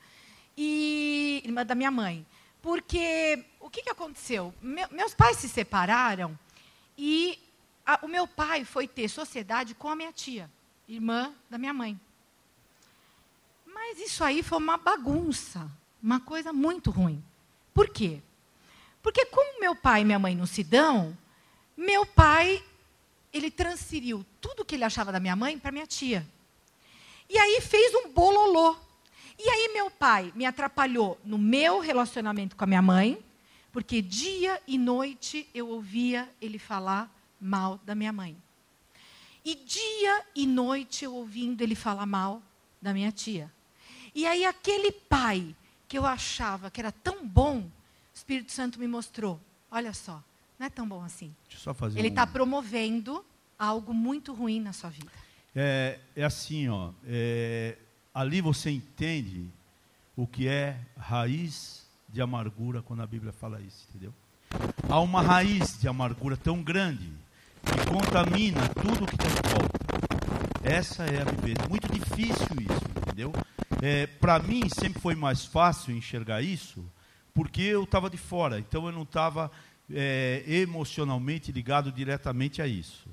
e irmã da minha mãe. Porque o que, que aconteceu? Me, meus pais se separaram e a, o meu pai foi ter sociedade com a minha tia, irmã da minha mãe. Mas isso aí foi uma bagunça, uma coisa muito ruim. Por quê? Porque como meu pai e minha mãe não se dão, meu pai ele transferiu tudo que ele achava da minha mãe para minha tia. E aí fez um bololô. E aí meu pai me atrapalhou no meu relacionamento com a minha mãe, porque dia e noite eu ouvia ele falar mal da minha mãe. E dia e noite eu ouvindo ele falar mal da minha tia. E aí aquele pai que eu achava que era tão bom, o Espírito Santo me mostrou, olha só, não é tão bom assim. ele está um... promovendo algo muito ruim na sua vida. É, é assim, ó, é, ali você entende o que é raiz de amargura quando a Bíblia fala isso, entendeu? Há uma raiz de amargura tão grande que contamina tudo que está em volta. Essa é a vivência. Muito difícil isso, entendeu? É, Para mim sempre foi mais fácil enxergar isso, porque eu estava de fora, então eu não estava é, emocionalmente ligado diretamente a isso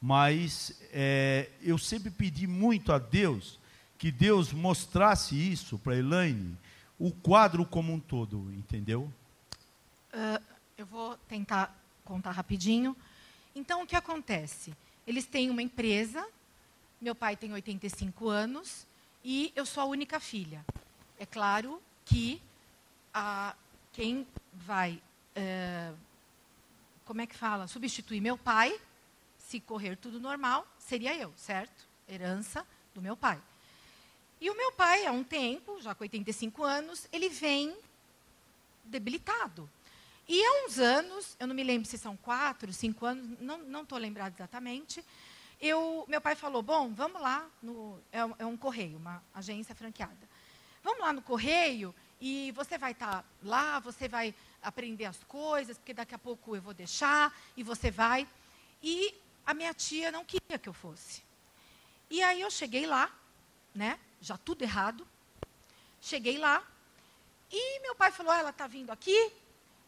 mas é, eu sempre pedi muito a Deus que Deus mostrasse isso para Elaine, o quadro como um todo, entendeu? Uh, eu vou tentar contar rapidinho. Então, o que acontece? Eles têm uma empresa, meu pai tem 85 anos e eu sou a única filha. É claro que a, quem vai, uh, como é que fala, substituir meu pai se correr tudo normal, seria eu, certo? Herança do meu pai. E o meu pai, há um tempo, já com 85 anos, ele vem debilitado. E há uns anos, eu não me lembro se são quatro, cinco anos, não estou lembrado exatamente, eu, meu pai falou, bom, vamos lá, no, é, é, um correio, uma agência franqueada. Vamos lá no correio e você vai estar tá lá, você vai aprender as coisas, porque daqui a pouco eu vou deixar, e você vai. E a minha tia não queria que eu fosse. E aí eu cheguei lá, né? Já tudo errado. Cheguei lá e meu pai falou: ela está vindo aqui,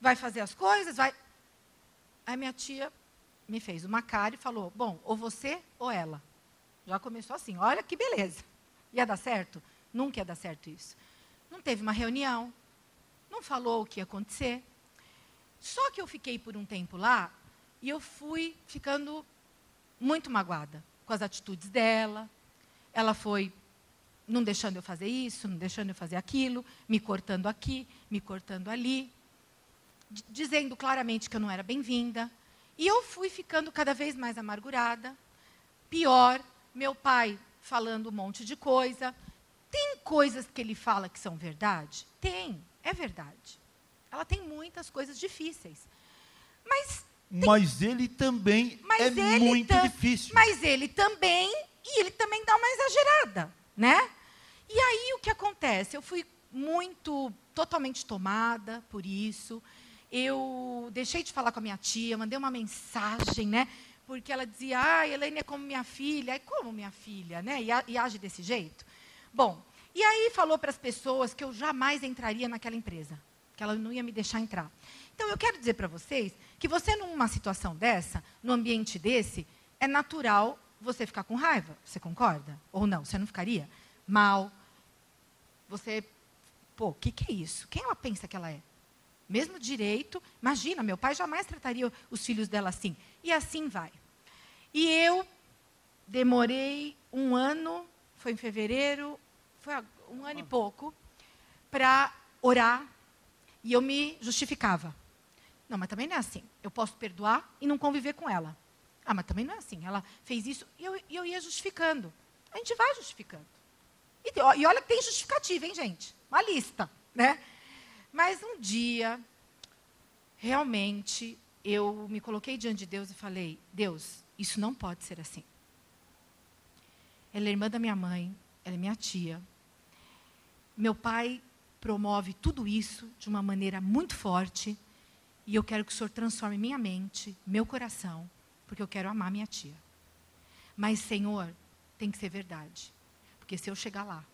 vai fazer as coisas, vai. Aí minha tia me fez uma cara e falou: bom, ou você ou ela. Já começou assim, olha que beleza. Ia dar certo? Nunca ia dar certo isso. Não teve uma reunião, não falou o que ia acontecer. Só que eu fiquei por um tempo lá e eu fui ficando muito magoada com as atitudes dela. Ela foi não deixando eu fazer isso, não deixando eu fazer aquilo, me cortando aqui, me cortando ali, dizendo claramente que eu não era bem-vinda. E eu fui ficando cada vez mais amargurada. Pior, meu pai falando um monte de coisa. Tem coisas que ele fala que são verdade? Tem, é verdade. Ela tem muitas coisas difíceis. Mas mas ele também mas é ele muito difícil. Mas ele também, e ele também dá uma exagerada, né? E aí o que acontece? Eu fui muito, totalmente tomada por isso. Eu deixei de falar com a minha tia, mandei uma mensagem, né? Porque ela dizia, ah, Helene é como minha filha. É como minha filha, né? E, e age desse jeito. Bom, e aí falou para as pessoas que eu jamais entraria naquela empresa, que ela não ia me deixar entrar. Então, eu quero dizer para vocês que você, numa situação dessa, num ambiente desse, é natural você ficar com raiva. Você concorda? Ou não? Você não ficaria? Mal. Você. Pô, o que, que é isso? Quem ela pensa que ela é? Mesmo direito. Imagina, meu pai jamais trataria os filhos dela assim. E assim vai. E eu demorei um ano, foi em fevereiro, foi um ano e pouco, para orar. E eu me justificava. Não, mas também não é assim. Eu posso perdoar e não conviver com ela. Ah, mas também não é assim. Ela fez isso e eu, eu ia justificando. A gente vai justificando. E, e olha que tem justificativa, hein, gente? Uma lista, né? Mas um dia, realmente, eu me coloquei diante de Deus e falei: Deus, isso não pode ser assim. Ela é irmã da minha mãe, ela é minha tia. Meu pai promove tudo isso de uma maneira muito forte. E eu quero que o Senhor transforme minha mente, meu coração, porque eu quero amar minha tia. Mas, Senhor, tem que ser verdade. Porque se eu chegar lá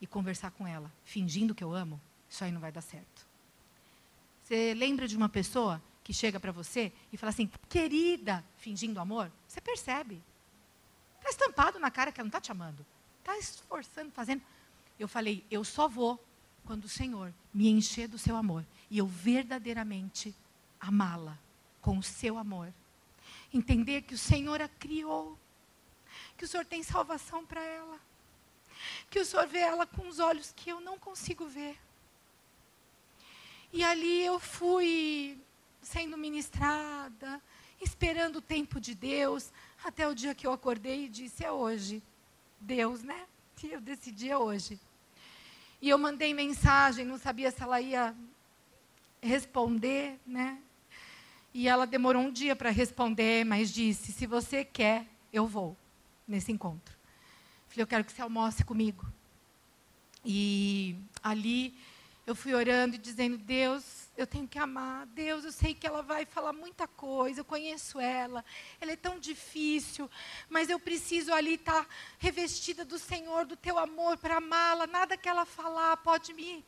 e conversar com ela, fingindo que eu amo, isso aí não vai dar certo. Você lembra de uma pessoa que chega para você e fala assim, querida, fingindo amor? Você percebe. Está estampado na cara que ela não está te amando. Está esforçando, fazendo. Eu falei, eu só vou quando o Senhor me encher do seu amor e eu verdadeiramente amá-la com o seu amor. Entender que o Senhor a criou, que o Senhor tem salvação para ela, que o Senhor vê ela com os olhos que eu não consigo ver. E ali eu fui sendo ministrada, esperando o tempo de Deus, até o dia que eu acordei e disse: é hoje. Deus, né? E eu decidi é hoje. E eu mandei mensagem, não sabia se ela ia responder, né? E ela demorou um dia para responder, mas disse: se você quer, eu vou nesse encontro. Falei: eu quero que você almoce comigo. E ali eu fui orando e dizendo: Deus, eu tenho que amar. Deus, eu sei que ela vai falar muita coisa, eu conheço ela, ela é tão difícil, mas eu preciso ali estar tá revestida do Senhor, do teu amor para amá-la. Nada que ela falar pode me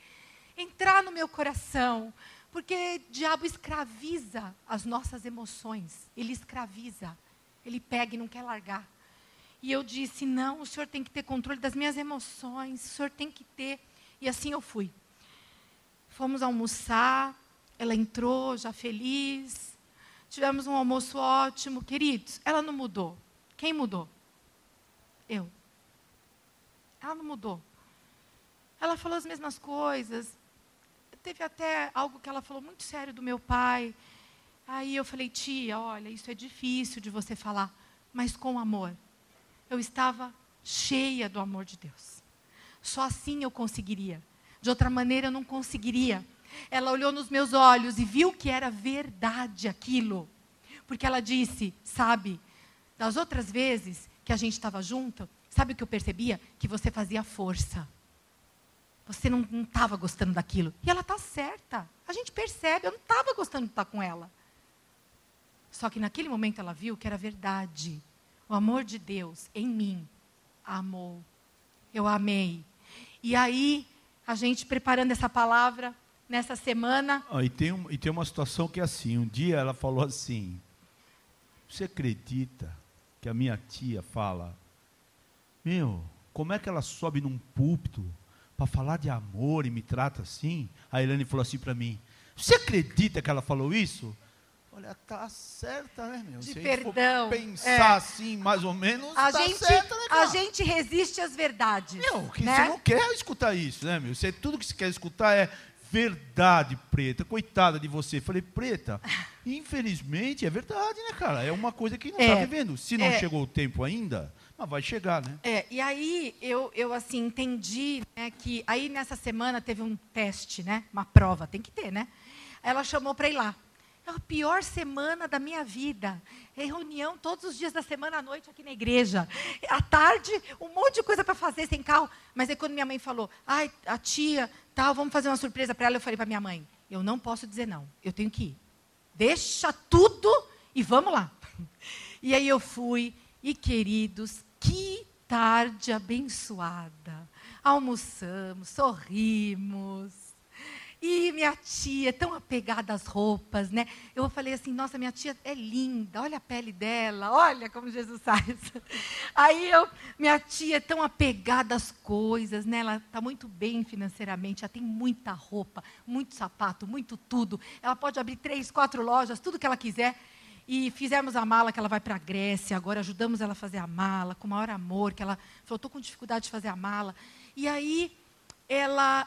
entrar no meu coração, porque o diabo escraviza as nossas emoções, ele escraviza, ele pega e não quer largar. E eu disse: não, o senhor tem que ter controle das minhas emoções, o senhor tem que ter. E assim eu fui. Fomos almoçar, ela entrou já feliz. Tivemos um almoço ótimo, queridos. Ela não mudou. Quem mudou? Eu. Ela não mudou. Ela falou as mesmas coisas. Teve até algo que ela falou muito sério do meu pai. Aí eu falei, tia, olha, isso é difícil de você falar, mas com amor. Eu estava cheia do amor de Deus. Só assim eu conseguiria. De outra maneira eu não conseguiria. Ela olhou nos meus olhos e viu que era verdade aquilo. Porque ela disse: Sabe, das outras vezes que a gente estava junto, sabe o que eu percebia? Que você fazia força. Você não estava gostando daquilo. E ela está certa. A gente percebe, eu não estava gostando de estar com ela. Só que naquele momento ela viu que era verdade. O amor de Deus em mim amou. Eu amei. E aí, a gente preparando essa palavra, nessa semana. Ah, e, tem um, e tem uma situação que é assim: um dia ela falou assim: Você acredita que a minha tia fala, meu, como é que ela sobe num púlpito para falar de amor e me trata assim? A Elane falou assim para mim: Você acredita que ela falou isso? Olha, tá certa, né, meu? De Se perdão. pensar é. assim, mais ou menos, a tá gente, certa, né, A gente resiste às verdades. Meu, que né? você não quer escutar isso, né, meu? Você, tudo que você quer escutar é verdade, preta. Coitada de você. Falei, preta, infelizmente é verdade, né, cara? É uma coisa que não está é, vivendo. Se não é, chegou o tempo ainda, mas vai chegar, né? É, e aí eu, eu assim, entendi né, que aí nessa semana teve um teste, né? Uma prova, tem que ter, né? Ela chamou para ir lá. A pior semana da minha vida. Reunião todos os dias da semana à noite aqui na igreja. À tarde, um monte de coisa para fazer sem carro. Mas aí quando minha mãe falou, ai, a tia, tal, vamos fazer uma surpresa para ela, eu falei para minha mãe, eu não posso dizer não, eu tenho que ir. Deixa tudo e vamos lá. E aí eu fui, e queridos, que tarde abençoada. Almoçamos, sorrimos, e minha tia, tão apegada às roupas, né? Eu falei assim, nossa, minha tia é linda, olha a pele dela, olha como Jesus faz. Aí eu, minha tia é tão apegada às coisas, né? Ela está muito bem financeiramente, ela tem muita roupa, muito sapato, muito tudo. Ela pode abrir três, quatro lojas, tudo que ela quiser. E fizemos a mala que ela vai para a Grécia, agora ajudamos ela a fazer a mala, com o maior amor, que ela falou, estou com dificuldade de fazer a mala. E aí, ela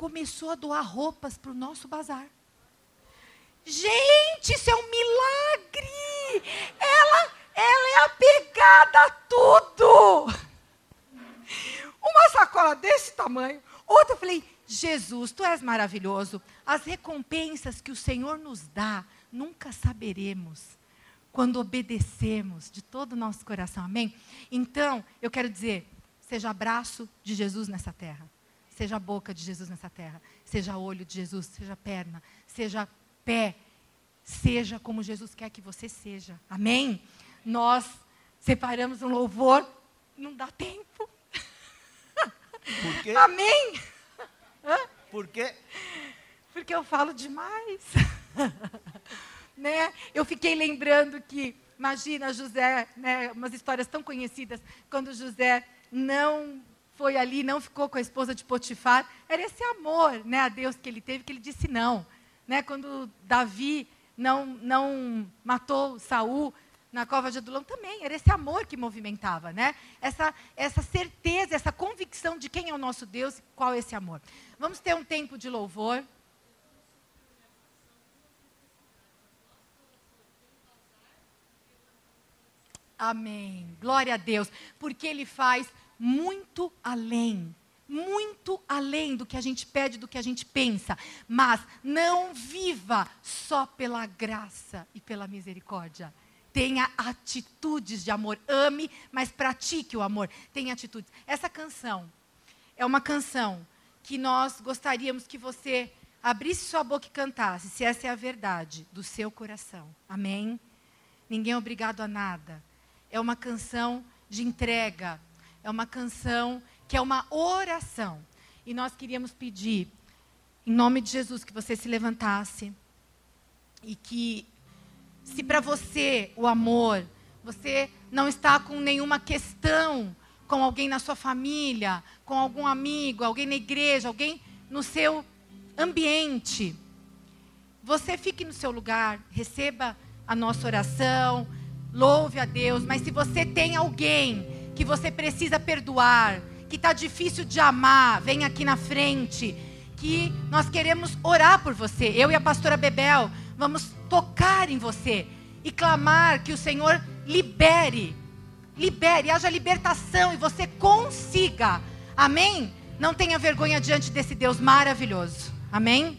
começou a doar roupas para o nosso bazar. Gente, isso é um milagre! Ela, ela é apegada a tudo. Uma sacola desse tamanho. Outra, eu falei, Jesus, tu és maravilhoso. As recompensas que o Senhor nos dá nunca saberemos quando obedecemos de todo o nosso coração. Amém? Então, eu quero dizer, seja abraço de Jesus nessa terra. Seja a boca de Jesus nessa terra. Seja olho de Jesus, seja perna, seja pé. Seja como Jesus quer que você seja. Amém? Nós separamos um louvor, não dá tempo. Por quê? Amém? Por quê? Porque eu falo demais. né? Eu fiquei lembrando que, imagina José, né, umas histórias tão conhecidas, quando José não foi ali, não ficou com a esposa de Potifar, era esse amor né, a Deus que ele teve, que ele disse não. Né? Quando Davi não, não matou Saul, na cova de Adulão também, era esse amor que movimentava, né? Essa, essa certeza, essa convicção de quem é o nosso Deus e qual é esse amor. Vamos ter um tempo de louvor. Amém. Glória a Deus. Porque Ele faz muito além. Muito além do que a gente pede, do que a gente pensa. Mas não viva só pela graça e pela misericórdia. Tenha atitudes de amor. Ame, mas pratique o amor. Tenha atitudes. Essa canção é uma canção que nós gostaríamos que você abrisse sua boca e cantasse, se essa é a verdade do seu coração. Amém? Ninguém é obrigado a nada. É uma canção de entrega. É uma canção que é uma oração. E nós queríamos pedir, em nome de Jesus, que você se levantasse e que se para você o amor, você não está com nenhuma questão com alguém na sua família, com algum amigo, alguém na igreja, alguém no seu ambiente, você fique no seu lugar, receba a nossa oração, louve a Deus, mas se você tem alguém que você precisa perdoar, que está difícil de amar, vem aqui na frente, que nós queremos orar por você. Eu e a pastora Bebel vamos tocar em você e clamar que o Senhor libere, libere, haja libertação e você consiga. Amém? Não tenha vergonha diante desse Deus maravilhoso. Amém?